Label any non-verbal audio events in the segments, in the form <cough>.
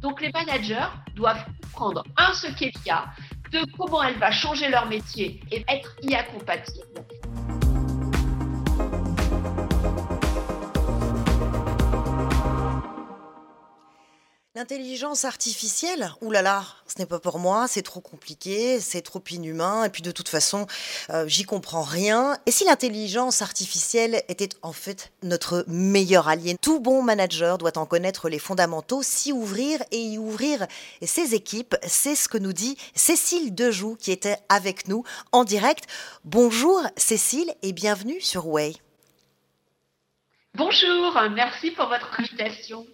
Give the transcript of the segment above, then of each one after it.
Donc les managers doivent comprendre, un, ce qu'est l'IA, deux, comment elle va changer leur métier et être IA compatible, L'intelligence artificielle, oulala, là là, ce n'est pas pour moi, c'est trop compliqué, c'est trop inhumain, et puis de toute façon, euh, j'y comprends rien. Et si l'intelligence artificielle était en fait notre meilleur allié? Tout bon manager doit en connaître les fondamentaux, s'y ouvrir et y ouvrir ses équipes. C'est ce que nous dit Cécile Dejoux qui était avec nous en direct. Bonjour Cécile et bienvenue sur Way. Bonjour, merci pour votre invitation.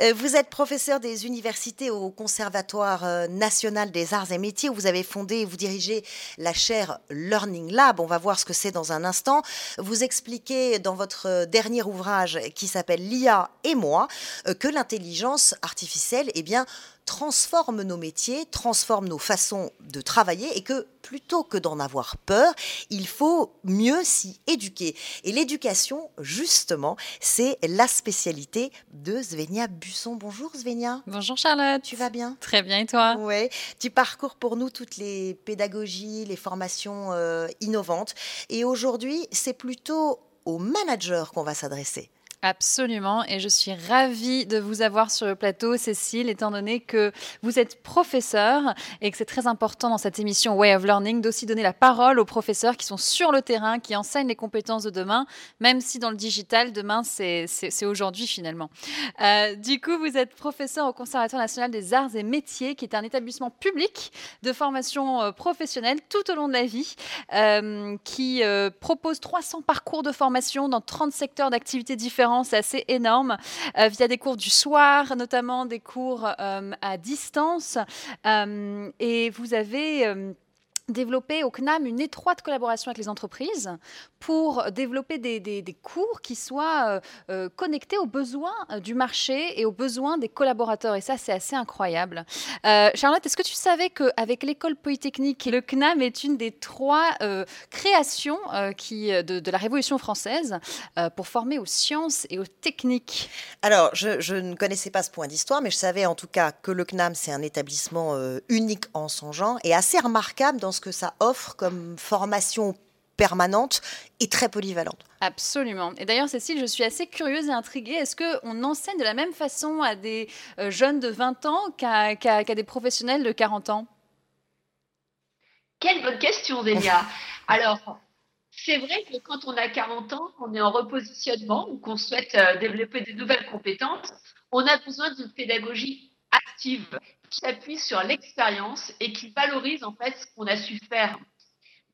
Euh, vous êtes professeur des universités au Conservatoire euh, national des arts et métiers. Où vous avez fondé et vous dirigez la chaire Learning Lab. On va voir ce que c'est dans un instant. Vous expliquez dans votre euh, dernier ouvrage qui s'appelle L'IA et moi que l'intelligence artificielle, eh bien, transforme nos métiers, transforme nos façons de travailler et que plutôt que d'en avoir peur, il faut mieux s'y éduquer. Et l'éducation, justement, c'est la spécialité de Svenia Busson. Bonjour Svenia. Bonjour Charlotte. Tu vas bien? Très bien et toi? Oui. Tu parcours pour nous toutes les pédagogies, les formations euh, innovantes. Et aujourd'hui, c'est plutôt aux managers qu'on va s'adresser. Absolument, et je suis ravie de vous avoir sur le plateau, Cécile, étant donné que vous êtes professeur et que c'est très important dans cette émission Way of Learning d'aussi donner la parole aux professeurs qui sont sur le terrain, qui enseignent les compétences de demain, même si dans le digital, demain, c'est aujourd'hui finalement. Euh, du coup, vous êtes professeur au Conservatoire national des arts et métiers, qui est un établissement public de formation euh, professionnelle tout au long de la vie, euh, qui propose 300 parcours de formation dans 30 secteurs d'activité différents assez énorme, euh, via des cours du soir, notamment des cours euh, à distance. Euh, et vous avez développer au CNAM une étroite collaboration avec les entreprises pour développer des, cours qui soient euh, euh, connectés aux besoins euh, du marché et aux besoins des collaborateurs. Et ça, c'est assez incroyable. Charlotte, est-ce que tu savais qu'avec l'école polytechnique, le CNAM est une des trois créations qui, de, la Révolution française pour former aux sciences et aux techniques? Alors, je, je, ne connaissais pas ce point d'histoire, mais je savais en tout cas que le CNAM, c'est un établissement unique en son genre et assez remarquable dans ce que ça offre comme formation permanente et très polyvalente. Absolument. Et d'ailleurs, Cécile, je suis assez curieuse et intriguée. Est-ce qu'on enseigne de la même façon à des euh, jeunes de 20 ans qu'à des professionnels de 40 ans? Quelle bonne question, Delia. <laughs> Alors, c'est vrai que quand on a 40 ans, qu'on est en repositionnement ou qu'on souhaite euh, développer de nouvelles compétences, on a besoin d'une pédagogie active qui s'appuie sur l'expérience et qui valorise en fait ce qu'on a su faire.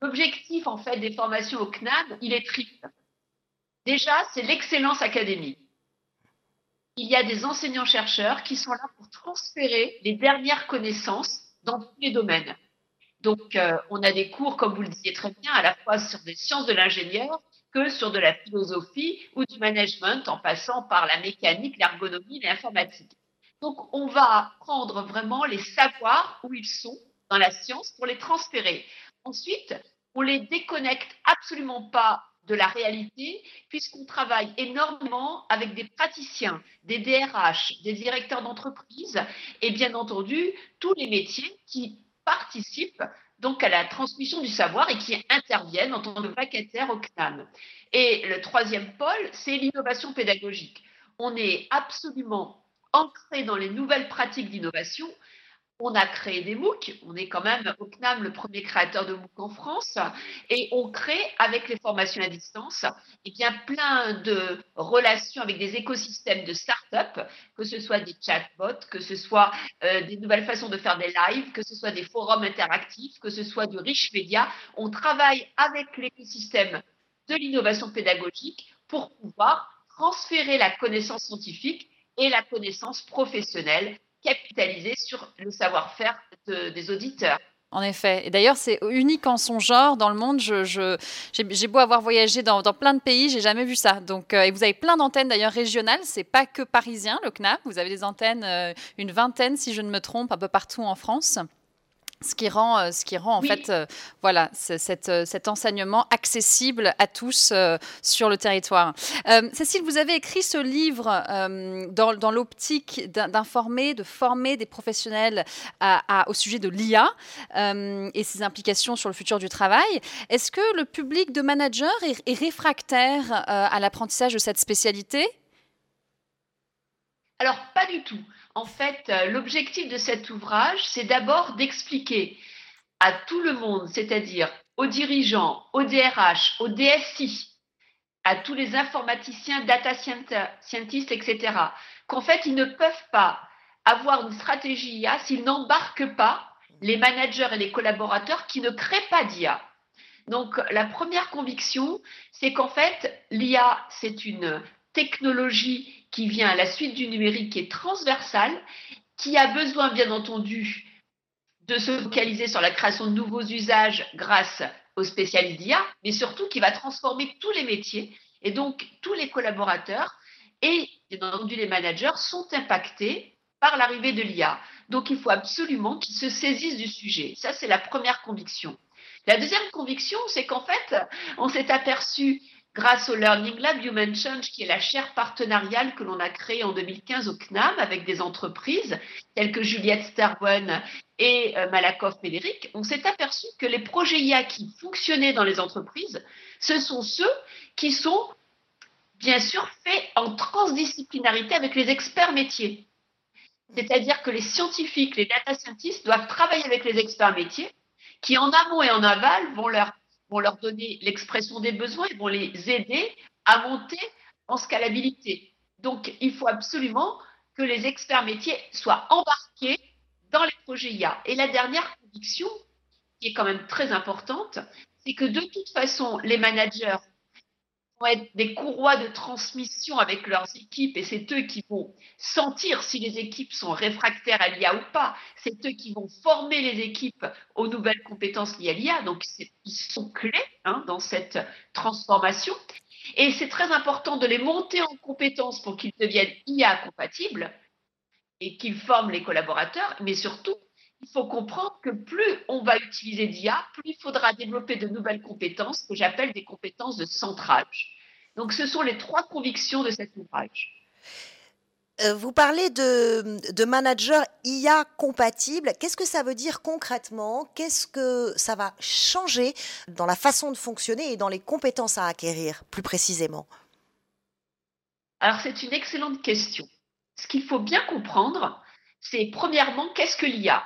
L'objectif en fait des formations au CNAM, il est triple. Déjà, c'est l'excellence académique. Il y a des enseignants-chercheurs qui sont là pour transférer les dernières connaissances dans tous les domaines. Donc, euh, on a des cours, comme vous le disiez très bien, à la fois sur des sciences de l'ingénieur que sur de la philosophie ou du management, en passant par la mécanique, l'ergonomie, l'informatique. Donc, on va prendre vraiment les savoirs où ils sont dans la science pour les transférer. Ensuite, on les déconnecte absolument pas de la réalité, puisqu'on travaille énormément avec des praticiens, des DRH, des directeurs d'entreprise, et bien entendu, tous les métiers qui participent donc à la transmission du savoir et qui interviennent en tant que vacataires au CNAM. Et le troisième pôle, c'est l'innovation pédagogique. On est absolument ancré dans les nouvelles pratiques d'innovation. On a créé des MOOC, on est quand même au CNAM le premier créateur de MOOC en France, et on crée avec les formations à distance eh bien, plein de relations avec des écosystèmes de start-up, que ce soit des chatbots, que ce soit euh, des nouvelles façons de faire des lives, que ce soit des forums interactifs, que ce soit du riche média. On travaille avec l'écosystème de l'innovation pédagogique pour pouvoir transférer la connaissance scientifique et la connaissance professionnelle capitalisée sur le savoir-faire des auditeurs. En effet. Et d'ailleurs, c'est unique en son genre dans le monde. J'ai, beau avoir voyagé dans, plein de pays, j'ai jamais vu ça. Donc, euh, et vous avez plein d'antennes d'ailleurs régionales. C'est pas que parisien, le CNAP. Vous avez des antennes, euh, une vingtaine si je ne me trompe, un peu partout en France. Ce qui rend, euh, ce qui rend en fait, euh, voilà, cet, euh, cet enseignement accessible à tous sur le territoire. Cécile, vous avez écrit ce livre dans, dans l'optique d'informer, de former des professionnels à, au sujet de l'IA et ses implications sur le futur du travail. Est-ce que le public de managers est, est réfractaire à l'apprentissage de cette spécialité? Alors, pas du tout. En fait, euh, l'objectif de cet ouvrage, c'est d'abord d'expliquer à tout le monde, c'est-à-dire aux dirigeants, aux DRH, aux DSI, à tous les informaticiens, data scientists, etc., qu'en fait, ils ne peuvent pas avoir une stratégie IA s'ils n'embarquent pas les managers et les collaborateurs qui ne créent pas d'IA. Donc, la première conviction, c'est qu'en fait, l'IA, c'est une technologie qui vient à la suite du numérique, qui est transversal, qui a besoin, bien entendu, de se focaliser sur la création de nouveaux usages grâce aux spécialistes d'IA, mais surtout qui va transformer tous les métiers. Et donc, tous les collaborateurs et, bien entendu, les managers sont impactés par l'arrivée de l'IA. Donc, il faut absolument qu'ils se saisissent du sujet. Ça, c'est la première conviction. La deuxième conviction, c'est qu'en fait, on s'est aperçu grâce au Learning Lab Human Change, qui est la chaire partenariale que l'on a créée en 2015 au CNAM avec des entreprises telles que Juliette Starwen et euh, Malakoff Médéric, on s'est aperçu que les projets IA qui fonctionnaient dans les entreprises, ce sont ceux qui sont bien sûr faits en transdisciplinarité avec les experts métiers. C'est-à-dire que les scientifiques, les data scientists doivent travailler avec les experts métiers qui en amont et en aval vont leur vont leur donner l'expression des besoins, ils vont les aider à monter en scalabilité. Donc, il faut absolument que les experts métiers soient embarqués dans les projets IA. Et la dernière conviction, qui est quand même très importante, c'est que de toute façon, les managers être des courroies de transmission avec leurs équipes et c'est eux qui vont sentir si les équipes sont réfractaires à l'IA ou pas. C'est eux qui vont former les équipes aux nouvelles compétences liées à l'IA. Donc, ils sont clés hein, dans cette transformation. Et c'est très important de les monter en compétences pour qu'ils deviennent IA compatibles et qu'ils forment les collaborateurs. Mais surtout, il faut comprendre que plus on va utiliser d'IA, plus il faudra développer de nouvelles compétences que j'appelle des compétences de centrage. Donc, ce sont les trois convictions de cet ouvrage. Euh, vous parlez de, de manager IA compatible. Qu'est-ce que ça veut dire concrètement? Qu'est-ce que ça va changer dans la façon de fonctionner et dans les compétences à acquérir plus précisément? Alors c'est une excellente question. Ce qu'il faut bien comprendre, c'est premièrement qu'est-ce que l'IA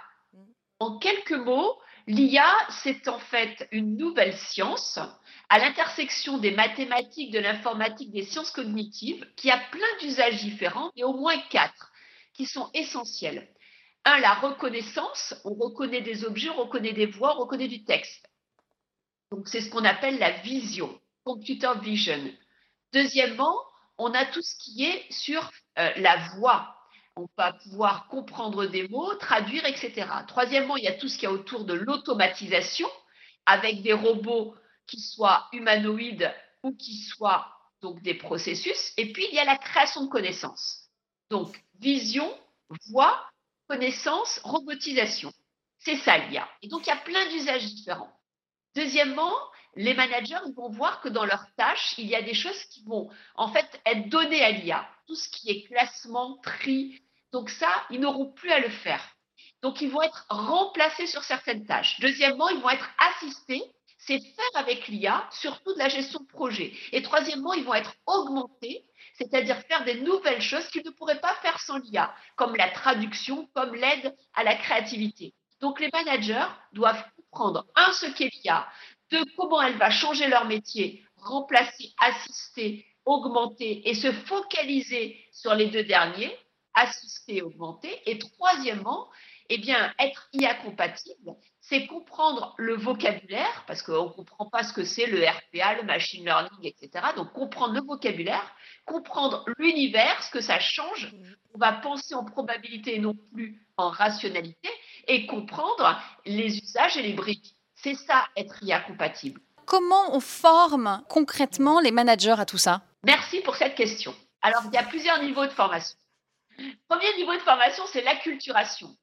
En quelques mots, l'IA, c'est en fait une nouvelle science à l'intersection des mathématiques, de l'informatique, des sciences cognitives, qui a plein d'usages différents, et au moins quatre qui sont essentiels. Un, la reconnaissance. On reconnaît des objets, on reconnaît des voix, on reconnaît du texte. Donc, c'est ce qu'on appelle la vision, computer vision. Deuxièmement, on a tout ce qui est sur euh, la voix. On va pouvoir comprendre des mots, traduire, etc. Troisièmement, il y a tout ce qui est autour de l'automatisation, avec des robots qui soient humanoïdes ou qui soient donc des processus. Et puis, il y a la création de connaissances. Donc, vision, voix, connaissance, robotisation. C'est ça l'IA. Et donc, il y a plein d'usages différents. Deuxièmement, les managers vont voir que dans leurs tâches, il y a des choses qui vont en fait être données à l'IA. Tout ce qui est classement, tri. Donc ça, ils n'auront plus à le faire. Donc, ils vont être remplacés sur certaines tâches. Deuxièmement, ils vont être assistés c'est faire avec l'IA surtout de la gestion de projet. Et troisièmement, ils vont être augmentés, c'est-à-dire faire des nouvelles choses qu'ils ne pourraient pas faire sans l'IA, comme la traduction, comme l'aide à la créativité. Donc les managers doivent comprendre, un, ce qu'est l'IA, deux, comment elle va changer leur métier, remplacer, assister, augmenter et se focaliser sur les deux derniers, assister, augmenter. Et troisièmement, eh être IA compatible, c'est comprendre le vocabulaire, parce qu'on ne comprend pas ce que c'est le RPA, le machine learning, etc. Donc, comprendre le vocabulaire, comprendre l'univers, ce que ça change. On va penser en probabilité et non plus en rationalité, et comprendre les usages et les briques. C'est ça, être IA compatible. Comment on forme concrètement les managers à tout ça? Merci pour cette question. Alors, il y a plusieurs niveaux de formation. Premier niveau de formation, c'est l'acculturation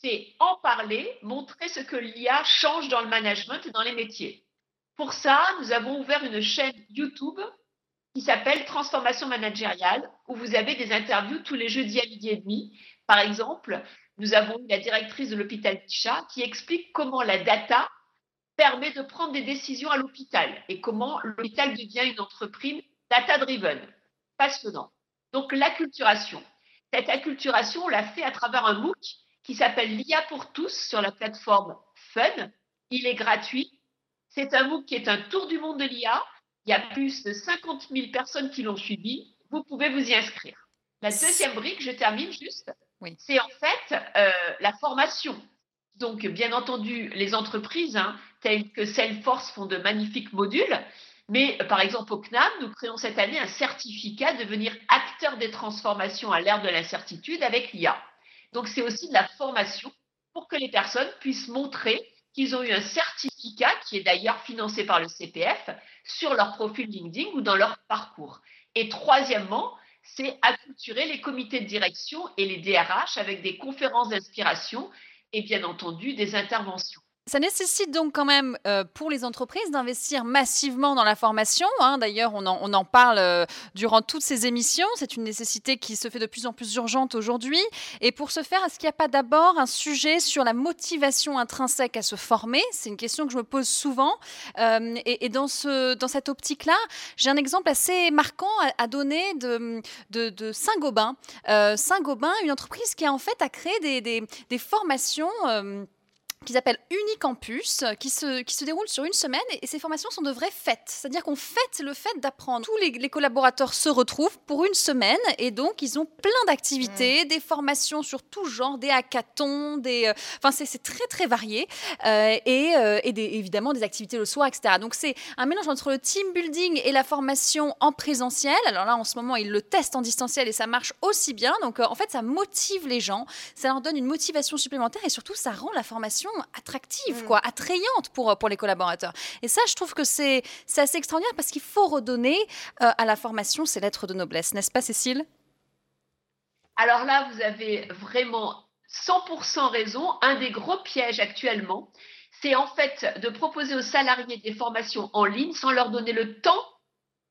c'est en parler, montrer ce que l'IA change dans le management et dans les métiers. Pour ça, nous avons ouvert une chaîne YouTube qui s'appelle Transformation managériale, où vous avez des interviews tous les jeudis à midi et demi. Par exemple, nous avons eu la directrice de l'hôpital Ticha qui explique comment la data permet de prendre des décisions à l'hôpital et comment l'hôpital devient une entreprise data-driven. Passionnant. Donc, l'acculturation. Cette acculturation, on l'a fait à travers un MOOC qui s'appelle l'IA pour tous sur la plateforme Fun. Il est gratuit. C'est un MOOC qui est un tour du monde de l'IA il y a plus de 50 000 personnes qui l'ont suivi. Vous pouvez vous y inscrire. La deuxième brique, je termine juste, c'est en fait euh, la formation. Donc, bien entendu, les entreprises hein, telles que Salesforce font de magnifiques modules. Mais par exemple, au CNAM, nous créons cette année un certificat de devenir acteur des transformations à l'ère de l'incertitude avec l'IA. Donc, c'est aussi de la formation pour que les personnes puissent montrer qu'ils ont eu un certificat, qui est d'ailleurs financé par le CPF, sur leur profil LinkedIn ou dans leur parcours. Et troisièmement, c'est acculturer les comités de direction et les DRH avec des conférences d'inspiration et bien entendu des interventions. Ça nécessite donc quand même euh, pour les entreprises d'investir massivement dans la formation. Hein. D'ailleurs, on en, parle euh, durant toutes ces émissions. C'est une nécessité qui se fait de plus en plus urgente aujourd'hui. Et pour ce faire, est-ce qu'il n'y a pas d'abord un sujet sur la motivation intrinsèque à se former? C'est une question que je me pose souvent. Euh, et, dans, ce, dans cette optique-là, j'ai un exemple assez marquant à, donner de, Saint-Gobain. Saint-Gobain, une entreprise qui a en fait des, des, des formations qui s'appelle Unicampus, qui se, qui se déroule sur une semaine et, ces formations sont de vraies fêtes. C'est-à-dire qu'on fête le fait d'apprendre. Tous les, collaborateurs se retrouvent pour une semaine et donc ils ont plein d'activités, mmh. des formations sur tout genre, des hackathons, des, euh, enfin c'est très très varié euh, et, euh, et des, évidemment des activités le soir, etc. Donc c'est un mélange entre le team building et la formation en présentiel. Alors là en ce moment ils le testent en distanciel et ça marche aussi bien. Donc en fait ça motive les gens, ça leur donne une motivation supplémentaire et surtout ça rend la formation attractive, mm. quoi, attrayante pour, pour les collaborateurs. Et ça, je trouve que c'est assez extraordinaire parce qu'il faut redonner euh, à la formation ses lettres de noblesse, n'est-ce pas, Cécile? Alors là, vous avez vraiment 100% raison. Un des gros pièges actuellement, c'est en fait de proposer aux salariés des formations en ligne sans leur donner le temps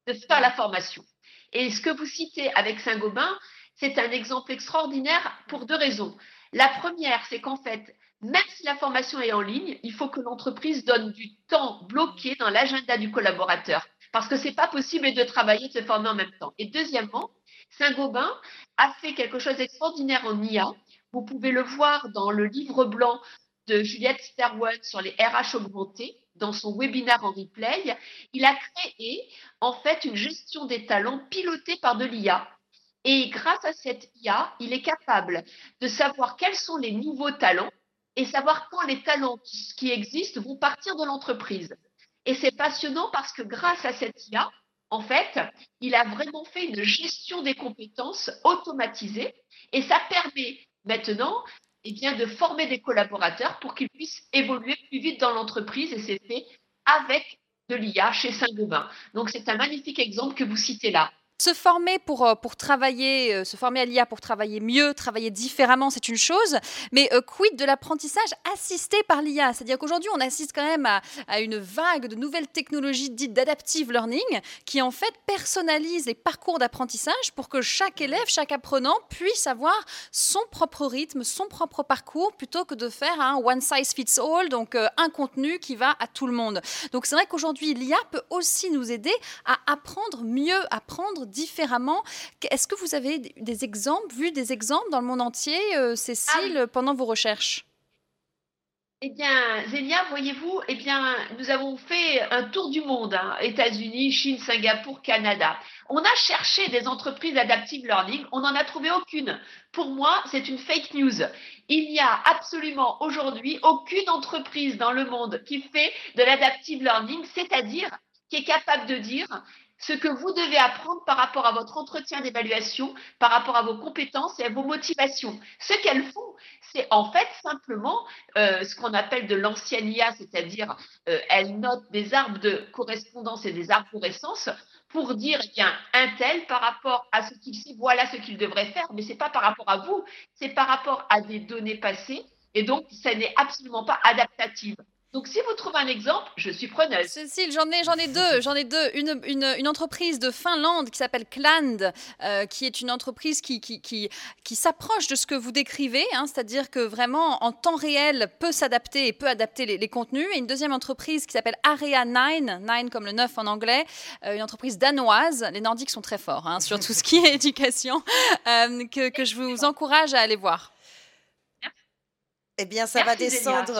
de faire la formation. Et ce que vous citez avec Saint-Gobain, c'est un exemple extraordinaire pour deux raisons. La première, c'est qu'en fait, même si la formation est en ligne, il faut que l'entreprise donne du temps bloqué dans l'agenda du collaborateur parce que ce n'est pas possible de travailler et de se former en même temps. Et deuxièmement, Saint-Gobain a fait quelque chose d'extraordinaire en IA. Vous pouvez le voir dans le livre blanc de Juliette Sterwan sur les RH augmentés, dans son webinaire en replay. Il a créé en fait une gestion des talents pilotée par de l'IA. Et grâce à cette IA, il est capable de savoir quels sont les nouveaux talents et savoir quand les talents qui existent vont partir de l'entreprise. Et c'est passionnant parce que grâce à cette IA, en fait, il a vraiment fait une gestion des compétences automatisée et ça permet maintenant eh bien, de former des collaborateurs pour qu'ils puissent évoluer plus vite dans l'entreprise et c'est fait avec de l'IA chez Saint-Gobain. Donc c'est un magnifique exemple que vous citez là. Se former pour, euh, pour travailler, euh, se former à l'IA pour travailler mieux, travailler différemment, c'est une chose. Mais euh, quid de l'apprentissage assisté par l'IA C'est-à-dire qu'aujourd'hui, on assiste quand même à, à, une vague de nouvelles technologies dites d'adaptive learning qui en fait personnalisent les parcours d'apprentissage pour que chaque élève, chaque apprenant puisse avoir son propre rythme, son propre parcours plutôt que de faire un one size fits all, donc un contenu qui va à tout le monde. Donc c'est vrai qu'aujourd'hui, l'IA peut aussi nous aider à apprendre mieux, apprendre différemment. Est-ce que vous avez des exemples, vu des exemples dans le monde entier, euh, Cécile, ah pendant vos recherches? Eh bien, Zélia, voyez-vous, eh bien, nous avons fait un tour du monde, hein, États-Unis, Chine, Singapour, Canada. On a cherché des entreprises adaptive learning, on n'en a trouvé aucune. Pour moi, c'est une fake news. Il n'y a absolument aujourd'hui aucune entreprise dans le monde qui fait de l'adaptive learning, c'est-à-dire qui est capable de dire ce que vous devez apprendre par rapport à votre entretien d'évaluation, par rapport à vos compétences et à vos motivations. Ce qu'elles font, c'est en fait simplement euh, ce qu'on appelle de l'ancienne IA, c'est-à-dire euh, elles notent des arbres de correspondance et des arborescences pour dire, eh bien, un tel par rapport à ce qu'il sait, voilà ce qu'il devrait faire, mais ce n'est pas par rapport à vous, c'est par rapport à des données passées Et donc, ça n'est absolument pas adaptatif. Donc, si vous trouvez un exemple, je suis preneuse. Cécile, j'en ai, j'en ai deux. J'en ai deux. Une, une, une, entreprise de Finlande qui s'appelle Cland, euh, qui est une entreprise qui, qui, qui, qui s'approche de ce que vous décrivez, hein, c'est-à-dire que vraiment, en temps réel, peut s'adapter et peut adapter les, contenus. Et une deuxième entreprise qui s'appelle Area 9, 9 comme le 9 en anglais, euh, une entreprise danoise. Les Nordiques sont très forts hein, sur tout ce qui est <laughs> éducation, euh, que, que, je vous encourage à aller voir. Eh bien, ça va descendre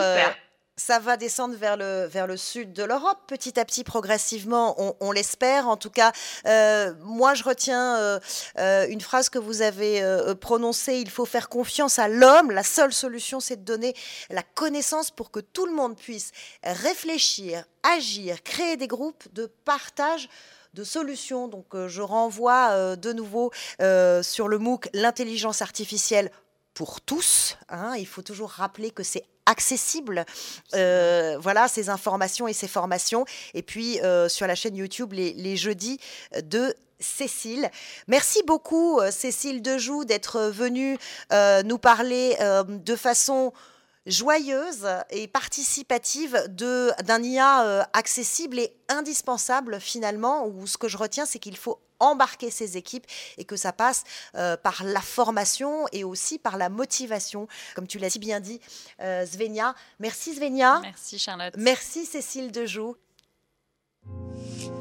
ça va descendre vers le, vers le sud de l'Europe, petit à petit, progressivement, on, l'espère. En tout cas, euh, moi, je retiens euh, euh, une phrase que vous avez prononcée, il faut faire confiance à l'homme. La seule solution, c'est de donner la connaissance pour que tout le monde puisse réfléchir, agir, créer des groupes de partage de solutions. Donc, je renvoie de nouveau sur le MOOC l'intelligence artificielle pour tous. Hein. Il faut toujours rappeler que c'est accessible, euh, voilà, ces informations et ces formations. Et puis euh, sur la chaîne YouTube les, jeudis de Cécile. Merci beaucoup Cécile Dejoux d'être venue euh, nous parler de façon joyeuse et participative d'un IA accessible et indispensable finalement, où ce que je retiens, c'est qu'il faut embarquer ses équipes et que ça passe euh, par la formation et aussi par la motivation, comme tu l'as si bien dit, euh, Svenia. Merci Svenia. Merci Charlotte. Merci Cécile Dejoux.